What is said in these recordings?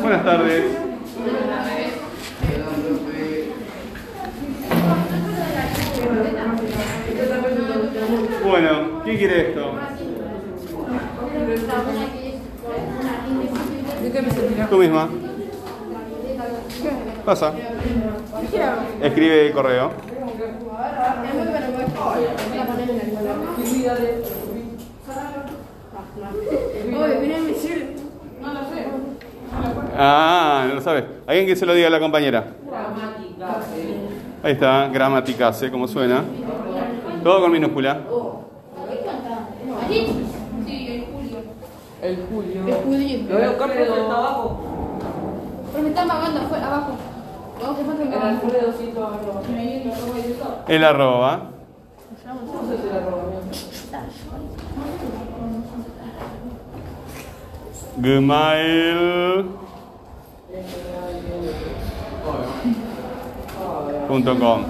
Buenas tardes. Bueno, ¿quién quiere esto? Tú misma. Pasa. Escribe el correo. Ah, no lo sabes. Alguien que se lo diga a la compañera. Ahí está, gramaticase, como suena. Todo con minúscula. El Julio. El judío. Lo veo pero está abajo. Pero me están pagando afuera, abajo. Vamos, que falta El abajo. Alfredo 100 El arroba. Gmail. Punto.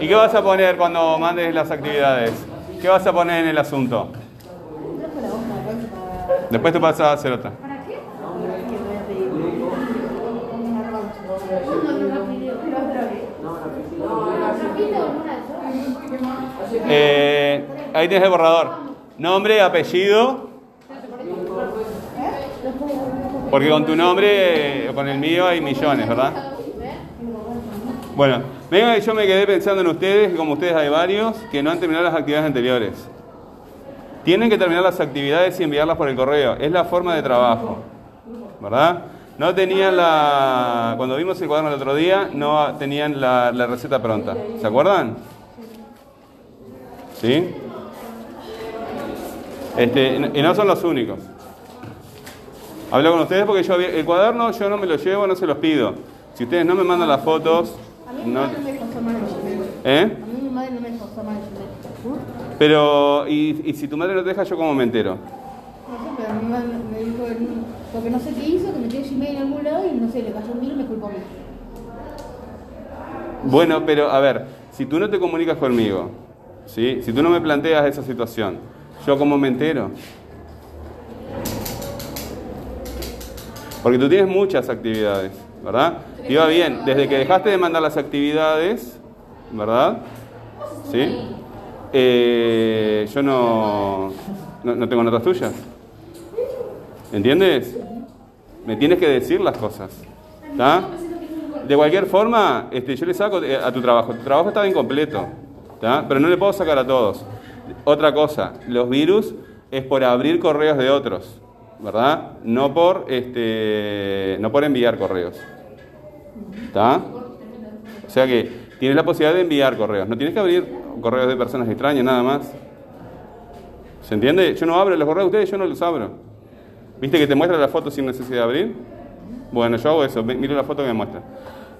¿Y qué vas a poner cuando mandes las actividades? ¿Qué vas a poner en el asunto? Después te pasas a hacer otra. Eh, ahí tienes el borrador. Nombre, apellido. Porque con tu nombre, con el mío hay millones, ¿verdad? Bueno, venga que yo me quedé pensando en ustedes, y como ustedes hay varios, que no han terminado las actividades anteriores. Tienen que terminar las actividades y enviarlas por el correo. Es la forma de trabajo, ¿verdad? No tenían la... Cuando vimos el cuaderno el otro día, no tenían la, la receta pronta. ¿Se acuerdan? ¿Sí? Este, y no son los únicos. Hablo con ustedes porque yo el cuaderno yo no me lo llevo, no se los pido. Si ustedes no me mandan las fotos, A mí mi no, madre no me dejó mal el. ¿eh? A mí mi madre no me dejó mal el. Pero y, y si tu madre no te deja, yo como me entero. No sé, pero mi madre me dijo, porque no sé qué hizo, que metió Gmail en algún lado y no sé, le cayó un virus y me culpó a mí. Bueno, pero a ver, si tú no te comunicas conmigo, ¿sí? Si tú no me planteas esa situación, yo como me entero. Porque tú tienes muchas actividades, ¿verdad? Iba bien, desde que dejaste de mandar las actividades, ¿verdad? ¿Sí? Eh, yo no, no, no tengo notas tuyas. ¿Entiendes? Me tienes que decir las cosas. ¿Está? De cualquier forma, este, yo le saco eh, a tu trabajo. Tu trabajo estaba incompleto, ¿tá? pero no le puedo sacar a todos. Otra cosa, los virus es por abrir correos de otros, ¿verdad? No por, este, no por enviar correos. ¿Está? O sea que tienes la posibilidad de enviar correos. No tienes que abrir correos de personas extrañas, nada más. ¿Se entiende? Yo no abro los correos de ustedes, yo no los abro. ¿Viste que te muestra la foto sin necesidad de abrir? Bueno, yo hago eso, mi- miro la foto que me muestra.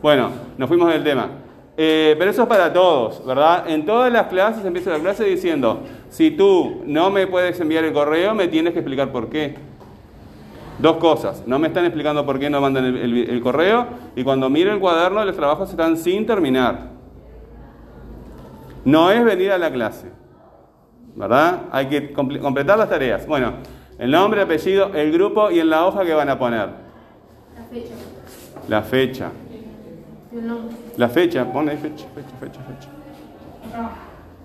Bueno, nos fuimos del tema. Eh, pero eso es para todos, ¿verdad? En todas las clases empieza la clase diciendo, si tú no me puedes enviar el correo, me tienes que explicar por qué. Dos cosas, no me están explicando por qué no mandan el, el- el correo y cuando miro el cuaderno los trabajos están sin terminar. No es venir a la clase, ¿verdad? Hay que comple- completar las tareas. Bueno, el nombre, apellido, el grupo y en la hoja que van a poner. La fecha. La fecha. La fecha, pon ahí fecha, fecha, fecha, fecha.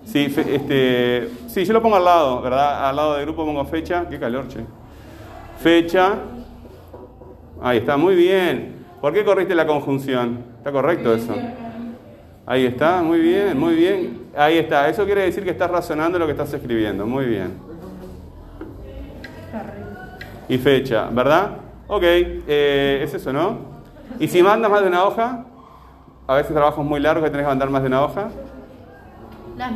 Sí, fe- este, sí, yo lo pongo al lado, ¿verdad? Al lado del grupo pongo fecha. Qué calor, che. Fecha. Ahí está, muy bien. ¿Por qué corriste la conjunción? ¿Está correcto eso? Ahí está, muy bien, muy bien. Ahí está, eso quiere decir que estás razonando lo que estás escribiendo. Muy bien. Y fecha, ¿verdad? Ok, eh, es eso, ¿no? Y si mandas más de una hoja, a veces trabajos muy largos que tenés que mandar más de una hoja, Las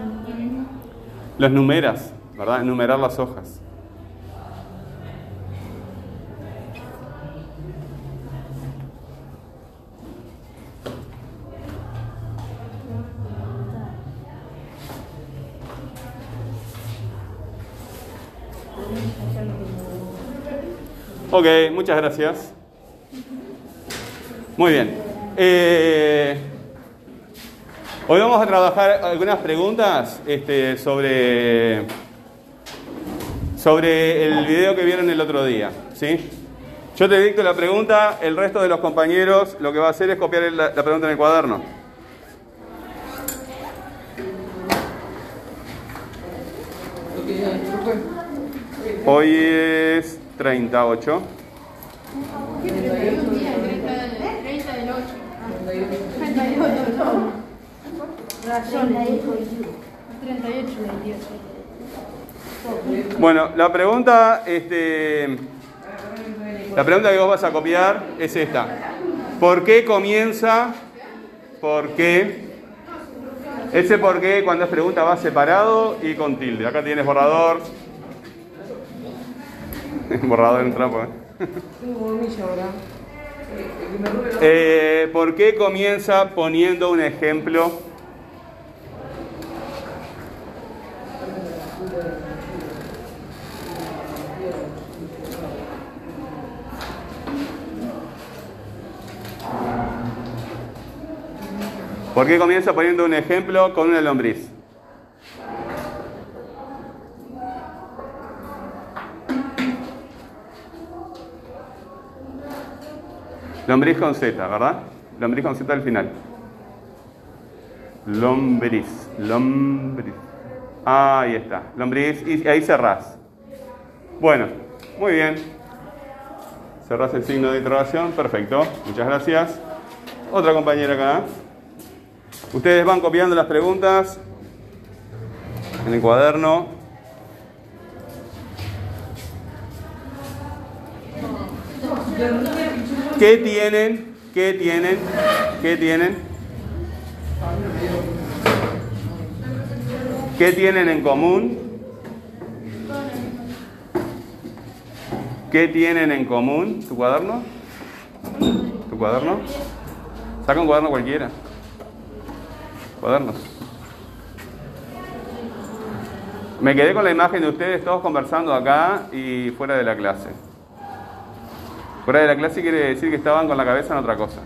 los numeras, ¿verdad? Enumerar las hojas. Ok, muchas gracias. Muy bien. Eh, hoy vamos a trabajar algunas preguntas este, sobre, sobre el video que vieron el otro día. ¿sí? Yo te dicto la pregunta, el resto de los compañeros lo que va a hacer es copiar la, la pregunta en el cuaderno. Hoy es 38. ¿Qué 31 días? 30 del 30 del 8. 38, no. Razón. 38, 28. Bueno, la pregunta, este, la pregunta que vos vas a copiar es esta. ¿Por qué comienza? ¿Por qué? Ese por qué cuando es pregunta va separado y con tilde. Acá tienes borrador. borrador en trapo. ¿eh? Eh, ¿Por qué comienza poniendo un ejemplo? ¿Por qué comienza poniendo un ejemplo con una lombriz? Lombriz con Z, ¿verdad? Lombriz con Z al final. Lombriz, lombriz. Ahí está, lombriz. Y ahí cerrás. Bueno, muy bien. Cerrás el signo de interrogación, perfecto. Muchas gracias. Otra compañera acá. Ustedes van copiando las preguntas en el cuaderno. ¿Qué tienen? ¿Qué tienen? ¿Qué tienen? ¿Qué tienen en común? ¿Qué tienen en común? ¿Tu cuaderno? ¿Tu cuaderno? Saca un cuaderno cualquiera. Cuadernos. Me quedé con la imagen de ustedes todos conversando acá y fuera de la clase. Fuera de la clase quiere decir que estaban con la cabeza en otra cosa.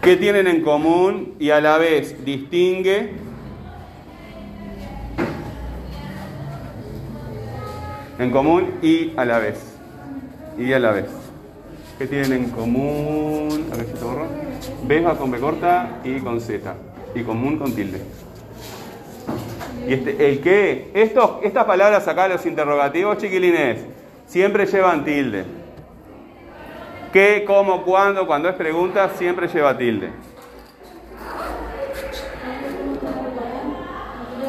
¿Qué tienen en común y a la vez distingue? En común y a la vez. Y a la vez. ¿Qué tienen en común? A ver si te borro. B con B corta y con Z. Y común con tilde. Y este, el qué, estos, estas palabras acá, los interrogativos, chiquilines, siempre llevan tilde. ¿Qué, cómo, cuándo? Cuando es pregunta, siempre lleva tilde.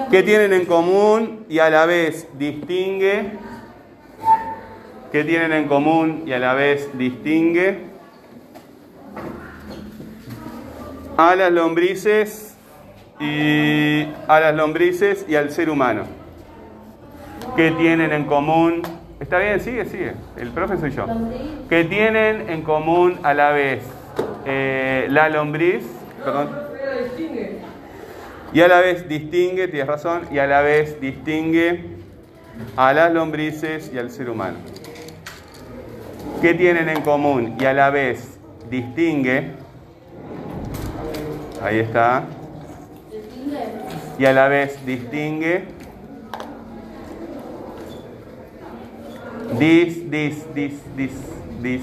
¿Qué tienen en común y a la vez distingue? ¿Qué tienen en común y a la vez distingue? A las lombrices y a las lombrices y al ser humano. ¿Qué tienen en común? ¿Está bien? Sigue, sigue. El profe soy yo. ¿Qué tienen en común a la vez eh, la lombriz? Perdón. Y a la vez distingue, tienes razón, y a la vez distingue a las lombrices y al ser humano. ¿Qué tienen en común? Y a la vez distingue, ahí está, y a la vez distingue, dis, dis, dis, dis, dis,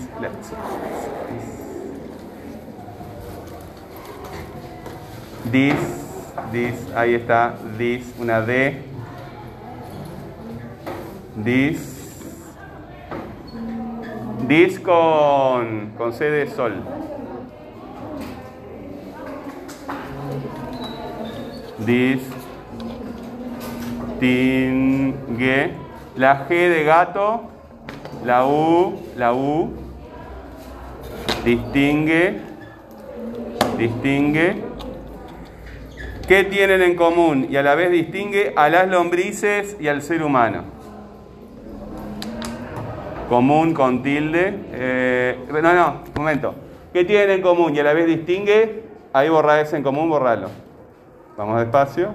dis, dis, ahí está, dis, una D, dis, dis con, con C de sol. Distingue la G de gato, la U, la U, distingue, distingue. ¿Qué tienen en común? Y a la vez distingue a las lombrices y al ser humano. Común con tilde. eh, no, no, un momento. ¿Qué tienen en común? Y a la vez distingue. Ahí borra ese en común, borralo. Vamos despacio.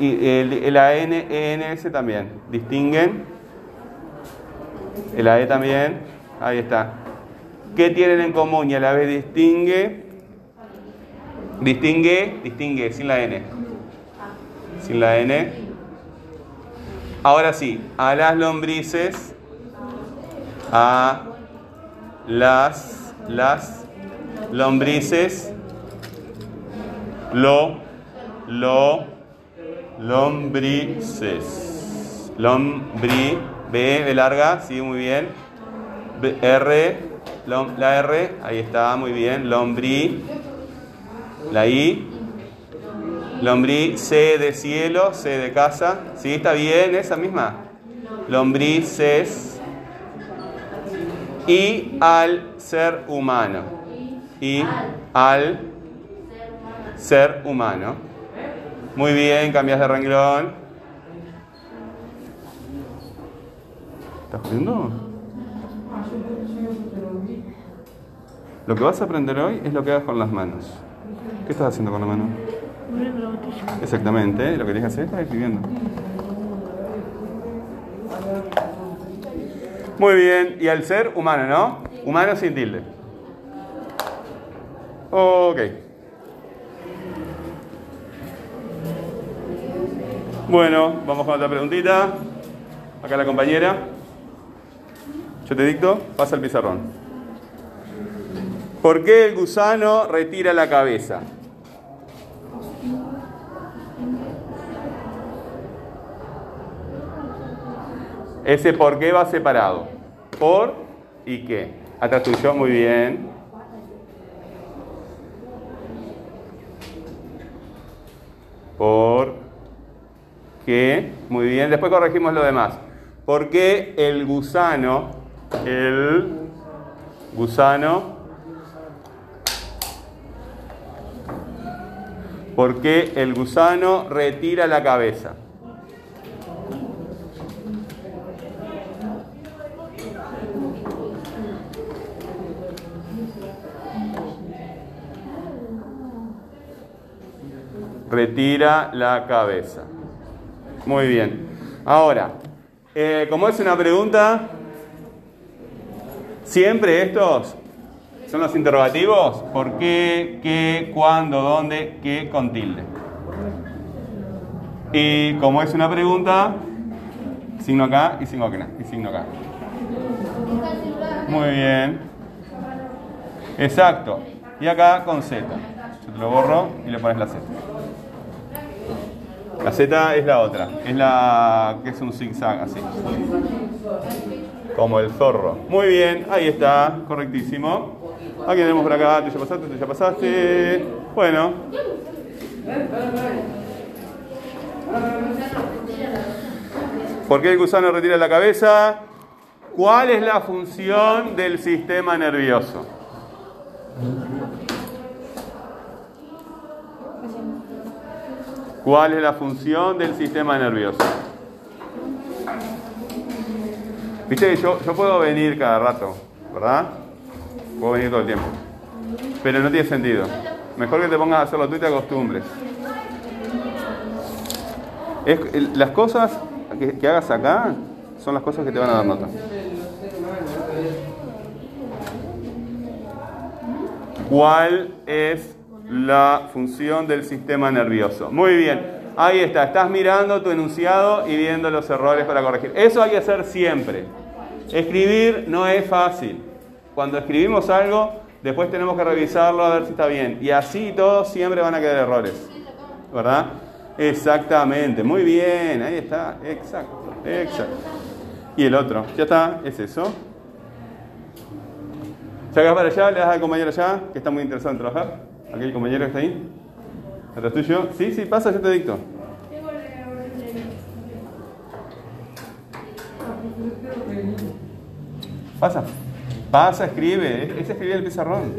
Y el, el AN, ENS también. Distinguen. El AE también. Ahí está. ¿Qué tienen en común? Y a la vez distingue Distingue, distingue, sin la N. Sin la N. Ahora sí, a las lombrices, a las, las lombrices, lo, lo, lombrices. Lombri, B, B larga, sí, muy bien. R, la R, ahí está, muy bien. Lombri, la I. Lombrí, C de cielo, C de casa. ¿Sí? ¿Está bien esa misma? Lombrices. Y al ser humano. Y al ser humano. Muy bien, cambias de renglón. ¿Estás jodiendo? Lo que vas a aprender hoy es lo que hagas con las manos. ¿Qué estás haciendo con la mano? Exactamente, lo que tienes que hacer es escribiendo. Muy bien, y al ser humano, ¿no? Humano sin tilde. Ok. Bueno, vamos con otra preguntita. Acá la compañera. Yo te dicto, pasa el pizarrón. ¿Por qué el gusano retira la cabeza? Ese por qué va separado. Por y qué. Atrás tuyo, muy bien. Por qué, muy bien. Después corregimos lo demás. ¿Por qué el gusano, el gusano, por qué el gusano retira la cabeza? retira la cabeza. Muy bien. Ahora, eh, como es una pregunta, siempre estos son los interrogativos. ¿Por qué? ¿Qué? ¿Cuándo? ¿Dónde? ¿Qué? Con tilde. Y como es una pregunta, signo acá y signo acá. Y signo acá. Muy bien. Exacto. Y acá con Z. Yo te lo borro y le pones la Z. La Z es la otra, es la que es un zigzag así. Como el zorro. Muy bien, ahí está, correctísimo. Aquí tenemos por acá, tú ya pasaste, tú ya pasaste. Bueno. ¿Por qué el gusano retira la cabeza? ¿Cuál es la función del sistema nervioso? ¿Cuál es la función del sistema nervioso? Viste que yo, yo puedo venir cada rato, ¿verdad? Puedo venir todo el tiempo. Pero no tiene sentido. Mejor que te pongas a hacerlo tú y te acostumbres. Las cosas que, que hagas acá son las cosas que te van a dar nota. ¿Cuál es la función del sistema nervioso? Muy bien, ahí está, estás mirando tu enunciado y viendo los errores para corregir. Eso hay que hacer siempre. Escribir no es fácil. Cuando escribimos algo, después tenemos que revisarlo a ver si está bien. Y así todos siempre van a quedar errores. ¿Verdad? Exactamente, muy bien, ahí está, exacto, exacto. Y el otro, ya está, es eso. Sacas para allá, le das al compañero allá, que está muy interesado en trabajar. Aquel compañero que está ahí. ¿Atrás tuyo? Sí, sí, pasa, yo te dicto. Pasa. Pasa, escribe. Es es escribir el pizarrón.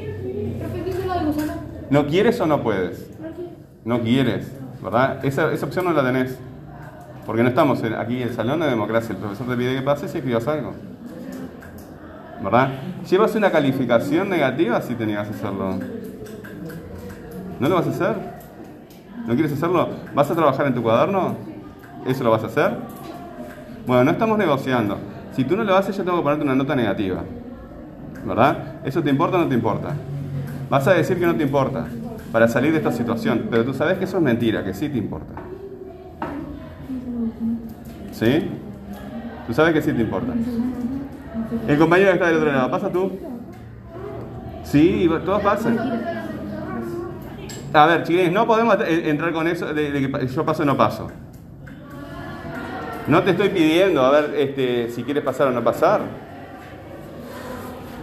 ¿No quieres o no puedes? No quieres, ¿verdad? Esa, esa opción no la tenés. Porque no estamos aquí en el salón de democracia. El profesor te pide que pases y escribas algo. ¿Verdad? Llevas una calificación negativa si te niegas a hacerlo. ¿No lo vas a hacer? ¿No quieres hacerlo? ¿Vas a trabajar en tu cuaderno? ¿Eso lo vas a hacer? Bueno, no estamos negociando. Si tú no lo haces, yo tengo que ponerte una nota negativa. ¿Verdad? ¿Eso te importa o no te importa? Vas a decir que no te importa. para salir de esta situación. Pero tú sabes que eso es mentira, que sí te importa. ¿Sí? Tú sabes que sí te importa. El compañero que está del otro lado, ¿pasa tú? Sí, todos pasan. A ver, chiquines, no podemos eh, entrar con eso de, que yo paso o no paso. No te estoy pidiendo, a ver, este, si quieres pasar o no pasar.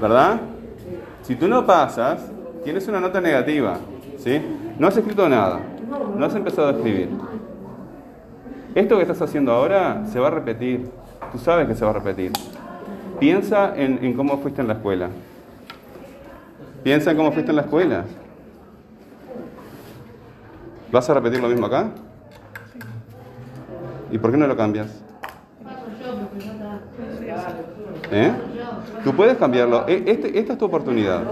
¿Verdad? Si tú no pasas, tienes una nota negativa. ¿sí? No has escrito nada. No has empezado a escribir. Esto que estás haciendo ahora se va a repetir. Tú sabes que se va a repetir. Piensa en, en cómo fuiste en la escuela. Piensa en cómo fuiste en la escuela. ¿Vas a repetir lo mismo acá? ¿Y por qué no lo cambias? ¿Eh? Tú puedes cambiarlo. E, este, esta es tu oportunidad.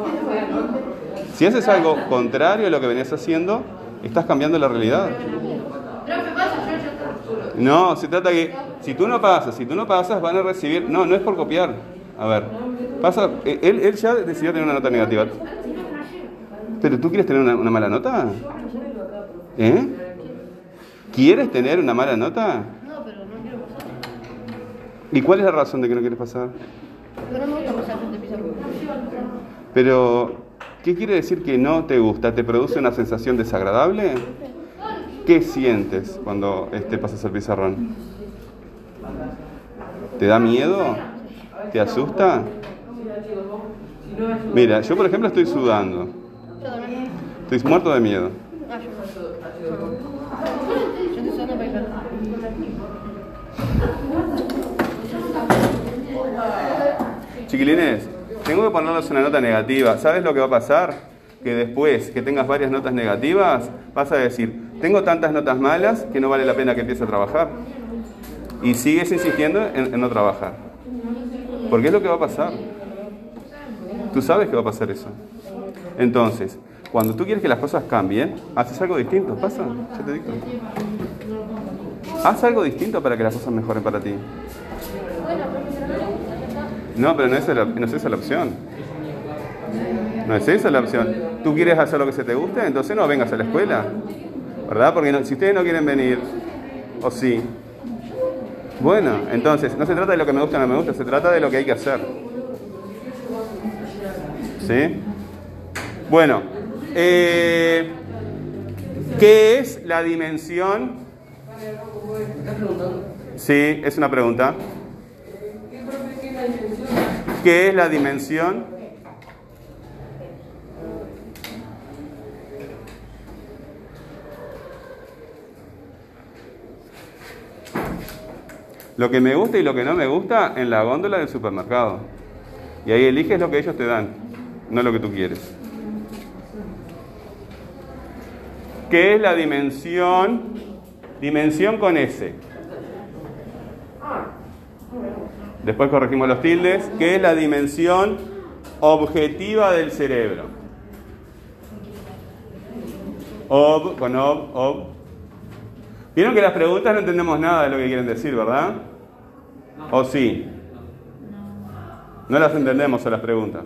Si haces algo contrario a lo que venías haciendo, estás cambiando la realidad. No, se trata que si tú no pasas, si tú no pasas, van a recibir. No, no es por copiar. A ver, pasa. Él, él ya decidió tener una nota negativa. ¿Pero tú quieres tener una mala nota? ¿Eh? ¿Quieres tener una mala nota? No, pero no quiero pasar. ¿Y cuál es la razón de que no quieres pasar? Pero no pasar. Pero, ¿qué quiere decir que no te gusta? ¿Te produce una sensación desagradable? ¿Qué sientes cuando este, pasas el pizarrón? ¿Te da miedo? ¿Te asusta? Mira, yo por ejemplo estoy sudando. Estoy muerto de miedo. Chiquilines, tengo que ponerles una nota negativa. ¿Sabes lo que va a pasar? Que después que tengas varias notas negativas, vas a decir, tengo tantas notas malas que no vale la pena que empiece a trabajar. Y sigues insistiendo en, en no trabajar. Porque es lo que va a pasar. Tú sabes que va a pasar eso. Entonces, cuando tú quieres que las cosas cambien, haces algo distinto. ¿Pasa? Ya te digo. Haz algo distinto para que las cosas mejoren para ti. No, pero no es, la, no es esa la opción. No es esa la opción. ¿Tú quieres hacer lo que se te guste? Entonces no vengas a la escuela. ¿Verdad? Porque si ustedes no quieren venir, o sí. Bueno, entonces, no se trata de lo que me gusta o no me gusta, se trata de lo que hay que hacer. ¿Sí? Bueno, eh, ¿qué es la dimensión? Sí, es una pregunta. ¿Qué es la dimensión? Lo que me gusta y lo que no me gusta en la góndola del supermercado. Y ahí eliges lo que ellos te dan, no lo que tú quieres. ¿Qué es la dimensión? Dimensión con S. Después corregimos los tildes. ¿Qué es la dimensión objetiva del cerebro? Ob, con ob, ob. Vieron que las preguntas no entendemos nada de lo que quieren decir, ¿verdad? ¿O sí? No las entendemos a las preguntas.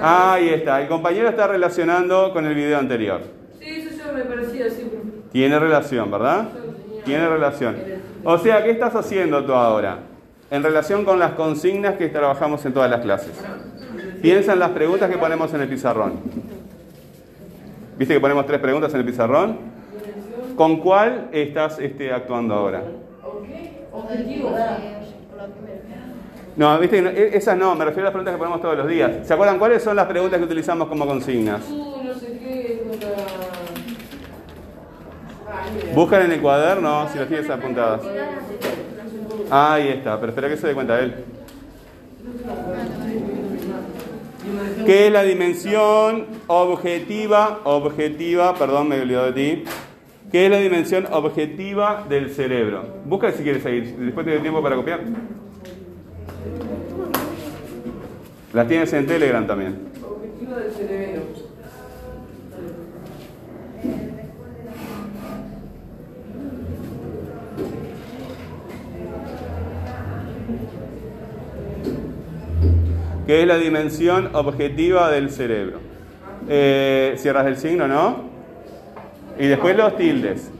Ahí está, el compañero está relacionando con el video anterior. Sí, eso me parecía así. Tiene relación, ¿verdad? Tiene relación. O sea, ¿qué estás haciendo tú ahora? En relación con las consignas que trabajamos en todas las clases. Piensa en las preguntas que ponemos en el pizarrón. ¿Viste que ponemos tres preguntas en el pizarrón? ¿Con cuál estás este, actuando ahora? No, viste, e, esas no, me refiero a las preguntas que ponemos todos los días. ¿Se acuerdan cuáles son las preguntas que utilizamos como consignas? Buscan en el cuaderno si las tienes apuntadas. Ahí está, pero espera que se dé cuenta él. ¿Qué es la dimensión objetiva? Objetiva, perdón, me he olvidado de ti. ¿Qué es la dimensión objetiva del cerebro? Busca si quieres seguir, después te doy tiempo para copiar. Las tienes en Telegram también. Objetivo del cerebro. ¿Qué es la dimensión objetiva del cerebro? Eh, cierras el signo, ¿no? Y después los tildes.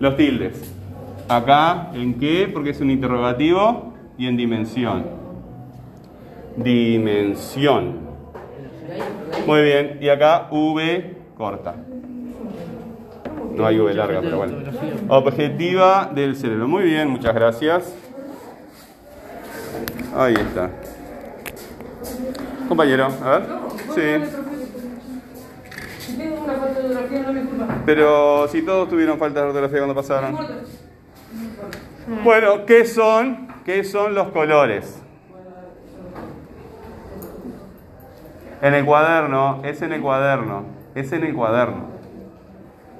Los tildes. Acá, ¿en qué? Porque es un interrogativo y en dimensión. Dimensión. Muy bien. Y acá V corta. No hay V larga, pero bueno. Objetiva del cerebro. Muy bien, muchas gracias. Ahí está. Compañero, a ver. Sí. Si tengo una falta de ortografía, no me culpa. Pero si todos tuvieron falta de ortografía cuando pasaron. importa. Bueno, ¿qué son? ¿Qué son los colores? En el cuaderno, es en el cuaderno, es en el cuaderno,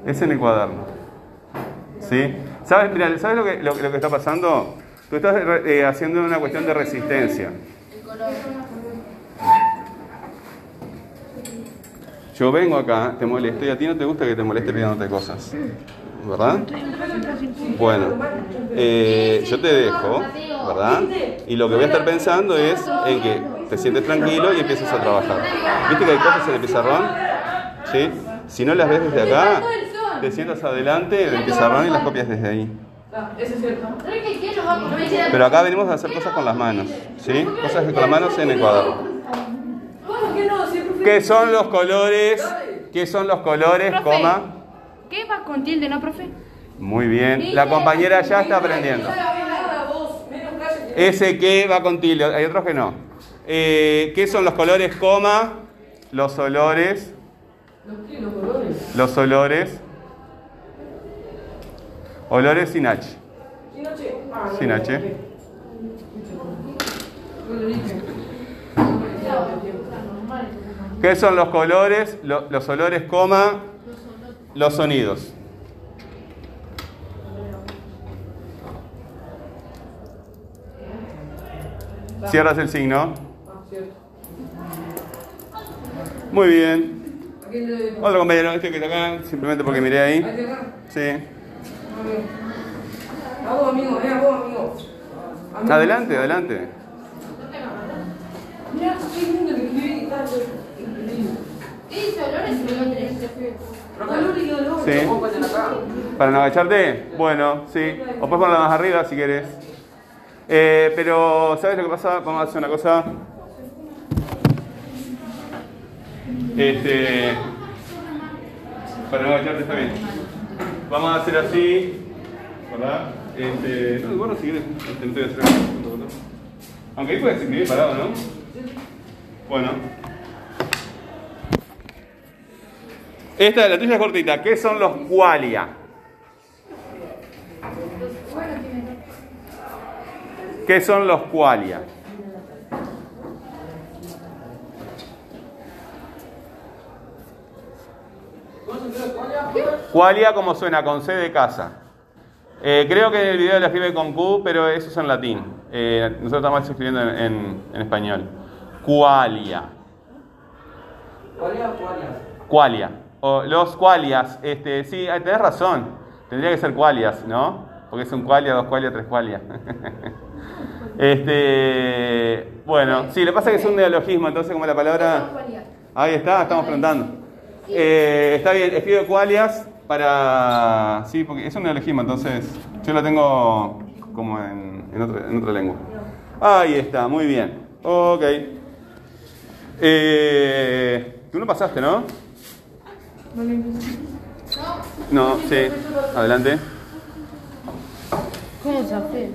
es en el cuaderno. ¿Sí? ¿Sabes, mira, ¿sabes lo, que, lo, lo que está pasando? Tú estás eh, haciendo una cuestión de resistencia. Yo vengo acá, te molesto y a ti no te gusta que te moleste pidiéndote cosas. ¿Verdad? Bueno, eh, yo te dejo, ¿verdad? Y lo que voy a estar pensando es en que te sientes tranquilo y empiezas a trabajar. ¿Viste que hay cosas en el pizarrón? ¿Sí? Si no las ves desde acá, te sientas adelante del pizarrón y las copias desde ahí. Ah, eso es cierto. Pero acá venimos a hacer cosas con las manos, ¿sí? Cosas con las manos en el cuaderno. ¿Cómo que no? Si el profe- ¿Qué son los colores? ¿Qué son los colores, Profe. coma? ¿Qué va con tilde, no, profe? Muy bien. La compañera ya está aprendiendo. Ese que va con tilde, hay otros que no. Eh, ¿Qué son los colores, coma? Los olores. ¿Los colores? Los olores. Olores sin H. Sin H. ¿Qué son los colores? Lo- los olores, coma. Los sonidos. Cierras el signo. Muy bien. Otro compañero, este que está acá, simplemente porque miré ahí. Sí. A ver. A vos, amigo, eh, a vos, amigo. Amigo. Adelante, adelante. Mirá, qué lindo que escribí y tal. Color y olor. Sí. ¿Para no agacharte? Bueno, sí. O puedes ponerla más arriba si quieres. Eh, pero, ¿sabes lo que pasa? Vamos a hacer una cosa. Este. Para no agacharte está bien. Vamos a hacer así. ¿Verdad? Este. No, bueno, si quieres. Este, hacer nada. Aunque ahí puedes escribir parado, ¿no? Bueno. Esta, la tuya es cortita. ¿Qué son los qualia? ¿Qué son los qualia? Qualia como suena, con C de casa. Eh, creo que en el video la escribe con Q, pero eso es en latín. Eh, nosotros estamos escribiendo en, en- en español. Qualia. Qualia. O los qualias. Este, sí, tenés razón. Tendría que ser qualias, ¿no? Porque es un qualia, dos qualia, tres qualia. este, bueno, sí, lo que pasa es que es un neologismo, entonces como la palabra... Ahí está, estamos preguntando. Eh, está bien, escribe qualias para... Sí, porque es un neologismo, entonces yo lo tengo como en, en, otra, en otra lengua. Ahí está, muy bien. Ok. Eh, Tú no pasaste, ¿no? No, sí. Adelante. ¿Cómo se hace?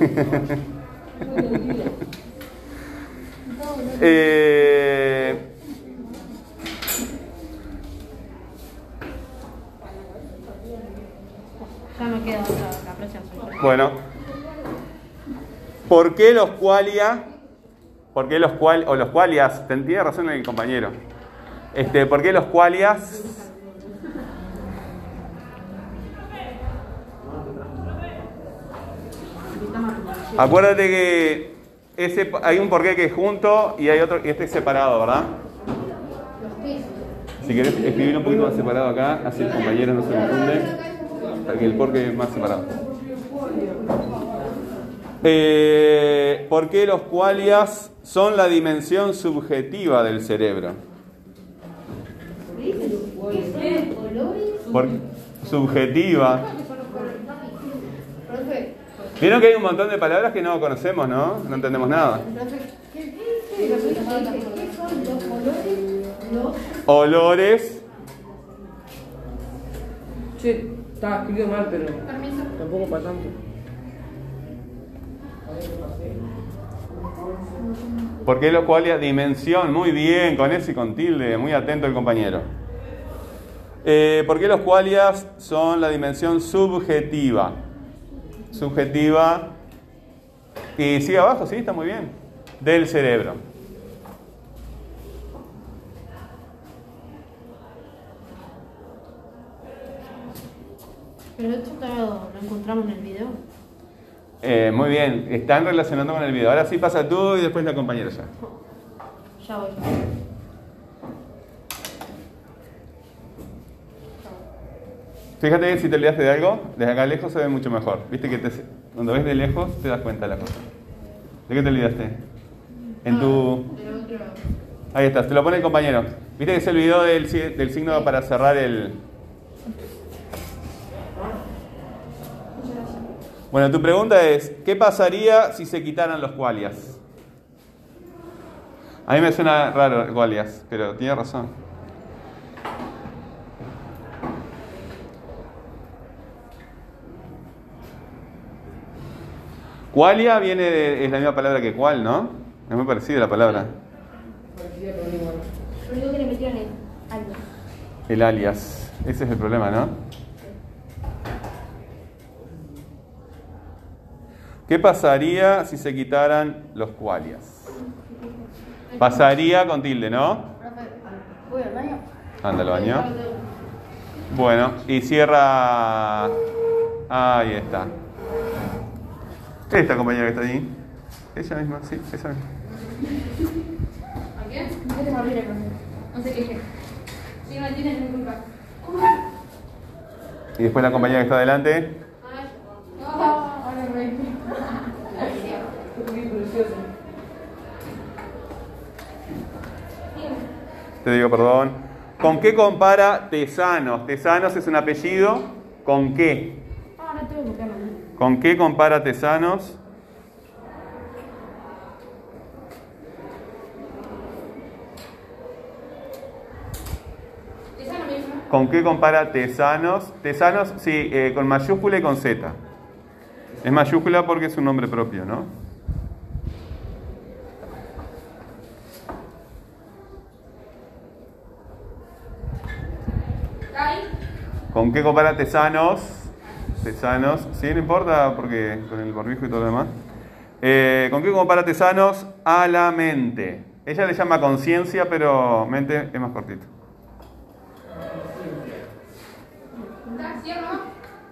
Eh, Ya me queda otra, la próxima. bueno. ¿Por qué los qualia? ¿Por qué los cual o los qualias? Ten- Tiene razón el compañero. Este, ¿por qué los qualias? Acuérdate que ese, hay un porqué que es junto y hay otro y este es separado, ¿verdad? Si querés escribir un poquito más separado acá, así el compañero no se confunde, para que el porqué es más separado. Eh, ¿Por qué los qualias son la dimensión subjetiva del cerebro? Colores. Por- subjetiva. Vieron que hay un montón de palabras que no conocemos, ¿no? No entendemos nada. profe, ¿qué qué ¿Qué son los colores? Los Olores. Che, estaba escrito mal, pero Permiso. tampoco para tanto. ¿Por qué lo cual dimensión? Muy bien, con ese y con tilde, muy atento el compañero. Eh, ¿Por qué los qualias son la dimensión subjetiva? Subjetiva. Y sigue abajo, sí, está muy bien. Del cerebro. Pero esto lo encontramos en el video. Eh, muy bien, están relacionando con el video. Ahora sí pasa tú y después la compañera ya. Ya voy. Fíjate que si te olvidaste de algo, desde acá lejos se ve mucho mejor. Viste que te- cuando ves de lejos te das cuenta de la cosa. ¿De qué te olvidaste? En tu... Ahí estás, te lo pone el compañero. Viste que se olvidó del, del signo para cerrar el... Bueno, tu pregunta es, ¿qué pasaría si se quitaran los qualias? A mí me suena raro qualias, pero tiene razón. Qualia viene de, es la misma palabra que cual, ¿no? Es muy parecida la palabra. Lo único que le metieron es algo. El alias. Ese es el problema, ¿no? ¿Qué pasaría si se quitaran los qualias? Pasaría con tilde, ¿no? Voy al baño. Anda al baño. Bueno, y cierra. Ahí está. Esta compañera que está ahí. Ella misma, sí, esa misma. ¿A quién? ¿Qué? No sé qué. Si no tienes mi culpa. Y después la compañera que está adelante. Ay, no. Ahora me Qué precioso. Te digo perdón. ¿Con qué compara Tesanos? Tesanos es un apellido. ¿Con qué? Ahora tengo que buscarlo. ¿Con qué compara Tesanos? ¿Con qué compara Tesanos? Tesanos, sí, eh, con mayúscula y con Z. Es mayúscula porque es un nombre propio, ¿no? ¿Con qué compara Tesanos? Tesanos, sí, no importa porque con el barbijo y todo lo demás. Eh, ¿Con qué compara Tesanos? A la mente. Ella le llama conciencia, pero mente es más cortito.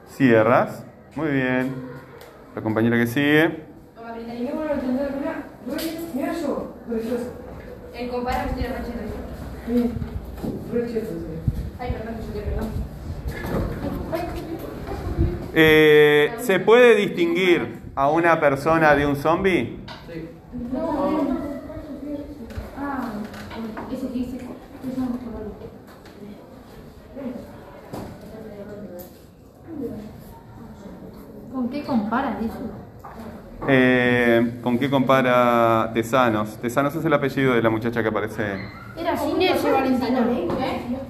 Cierras. Muy bien. La compañera que sigue. Sí. Ay, perdón, perdón. Eh, ¿Se puede distinguir a una persona de un zombie? Sí. ¿Con qué comparas eso? Eh, ¿Con qué compara Tesanos? Tesanos es el apellido de la muchacha que aparece. Era Valentina.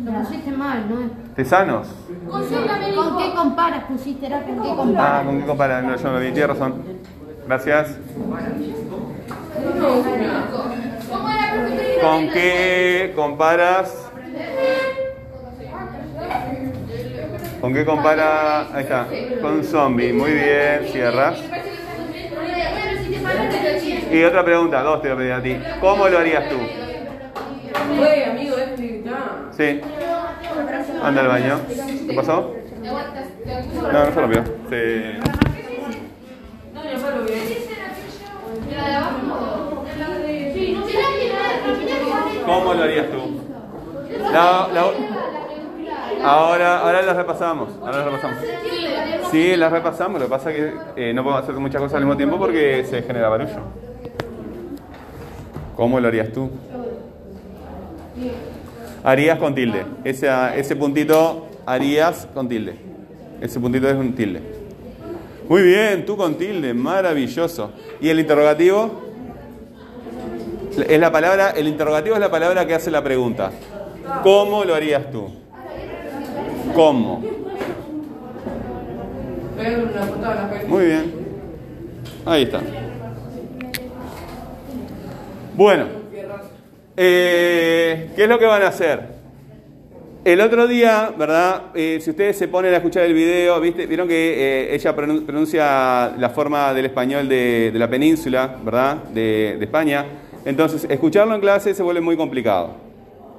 Lo pusiste mal, ¿no? ¿Tesanos? Con Z me ¿Con qué comparas? Pusiste, era con qué Ah, comparas. ¿con qué compara? No, yo no vi. Tiene razón. Gracias. ¿Con qué comparas? ¿Con qué compara? Ahí está. Con un zombie. Muy bien. Cierras. Y otra pregunta, dos te voy a pedir a ti. ¿Cómo lo harías tú? Fue, amigo, ya. Sí. Anda al baño. ¿Qué pasó? No, no se lo vio. Sí. No, papá lo. ¿Cómo lo harías tú? La- la- ahora, ahora las repasamos. Ahora las repasamos. Sí, las repasamos. Lo que pasa es que eh, no podemos hacer muchas cosas al mismo tiempo porque se genera barullo. ¿Cómo lo harías tú? Harías con tilde. Ese, ese puntito harías con tilde. Ese puntito es un tilde. Muy bien, tú con tilde, maravilloso. ¿Y el interrogativo? Es la palabra, el interrogativo es la palabra que hace la pregunta. ¿Cómo lo harías tú? ¿Cómo? Muy bien. Ahí está. Bueno, eh, ¿qué es lo que van a hacer? El otro día, ¿verdad? Eh, si ustedes se ponen a escuchar el video, ¿viste? vieron que eh, ella pronun- pronuncia la forma del español de, de la península, ¿verdad? De, de España. Entonces, escucharlo en clase se vuelve muy complicado.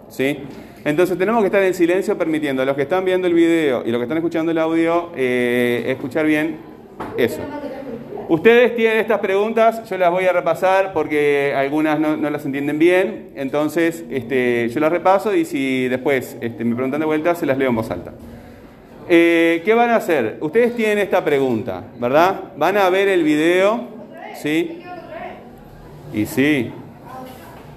¿Sí? Entonces tenemos que estar en silencio permitiendo a los que están viendo el video y los que están escuchando el audio eh, escuchar bien eso. Ustedes tienen estas preguntas, yo las voy a repasar porque algunas no, las entienden bien, entonces este, yo las repaso y si después este, me preguntan de vuelta, se las leo en voz alta. Eh, ¿Qué van a hacer? Ustedes tienen esta pregunta, ¿verdad? Van a ver el video, ¿sí? Y sí,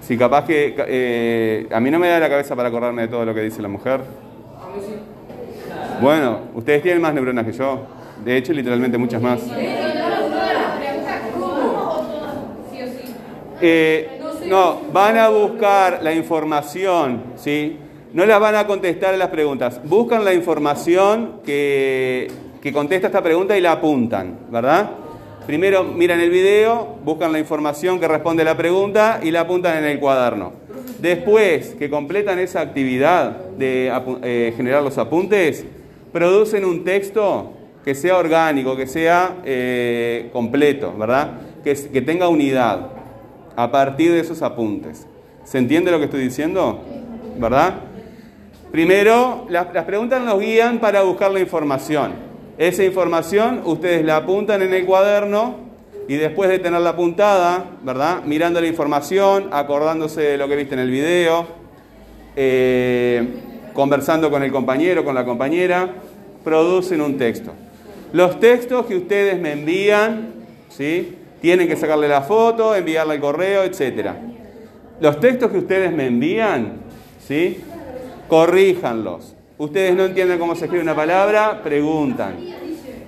si capaz que eh, a mí no me da la cabeza para acordarme de todo lo que dice la mujer. Bueno, ustedes tienen más neuronas que yo. De hecho, literalmente muchas más. Eh, no, van a buscar la información, ¿sí? No las van a contestar a las preguntas. Buscan la información que, que contesta esta pregunta y la apuntan, ¿verdad? Primero miran el video, buscan la información que responde a la pregunta y la apuntan en el cuaderno. Después que completan esa actividad de eh, generar los apuntes, producen un texto que sea orgánico, que sea eh, completo, ¿verdad? Que tenga unidad a partir de esos apuntes. ¿Se entiende lo que estoy diciendo? ¿Verdad? Primero, las, preguntas nos guían para buscar la información. Esa información ustedes la apuntan en el cuaderno y después de tenerla apuntada, ¿verdad? Mirando la información, acordándose de lo que viste en el video, eh, conversando con el compañero, con la compañera, producen un texto. Los textos que ustedes me envían, ¿sí? Tienen que sacarle la foto, enviarla al correo, etc. Los textos que ustedes me envían, ¿sí? Corríjanlos. Ustedes no entienden cómo se escribe una palabra, preguntan.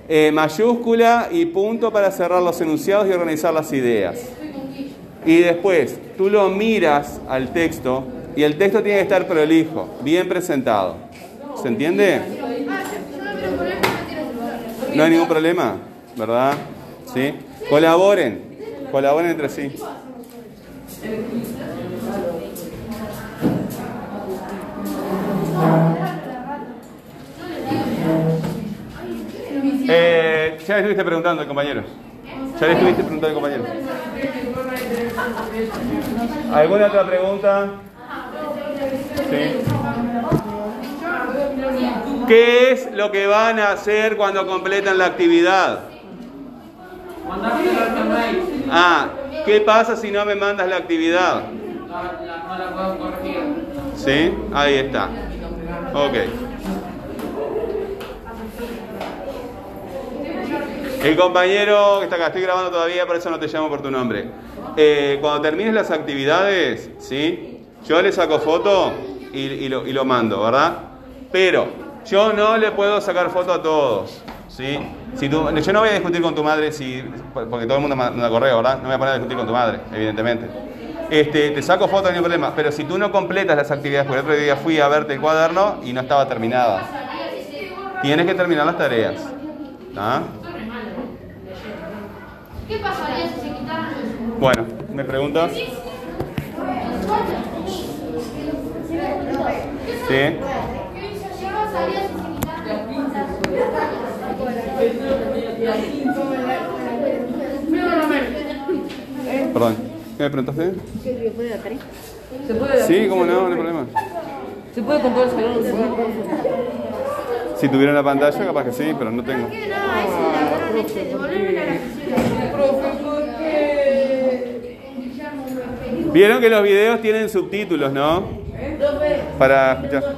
Eh, mayúscula y punto para cerrar los enunciados y organizar las ideas. Y después, tú lo miras al texto y el texto tiene que estar prolijo, bien presentado. ¿Se entiende? No hay ningún problema, ¿verdad? ¿Sí? Colaboren, colaboren entre sí. Eh, ya le estuviste preguntando al compañero. Ya le estuviste preguntando al compañero. ¿Alguna otra pregunta? Sí. ¿Qué es lo que van a hacer cuando completan la actividad? Ah, ¿qué pasa si no me mandas la actividad? No, la- no la puedo corregir. ¿Sí? Ahí está. Ok. El compañero que está acá, estoy grabando todavía, por eso no te llamo por tu nombre. Eh, cuando termines las actividades, ¿sí? Yo le saco foto y, y lo, y lo mando, ¿verdad? Pero yo no le puedo sacar foto a todos, ¿sí? Si tú- yo no voy a discutir con tu madre si, porque todo el mundo manda correo, ¿verdad? No me voy a poner a discutir con tu madre, evidentemente. Este, te saco foto, no hay problema. Pero si tú no completas las actividades, porque el otro día fui a verte el cuaderno y no estaba terminada. Tienes que terminar las tareas. ¿Ah? ¿Qué pasaría si se quitaran Bueno, ¿me preguntas? Sí. ¿Qué pasaría si se quitaran Perdón. ¿Qué me preguntaste? ¿Se puede, Sí, cómo no, no hay problema. ¿Se puede comprar el salón? Si tuviera una pantalla, capaz que sí, pero no tengo. No, la agarran este, la. Vieron que los videos tienen subtítulos, ¿no? Para escuchar.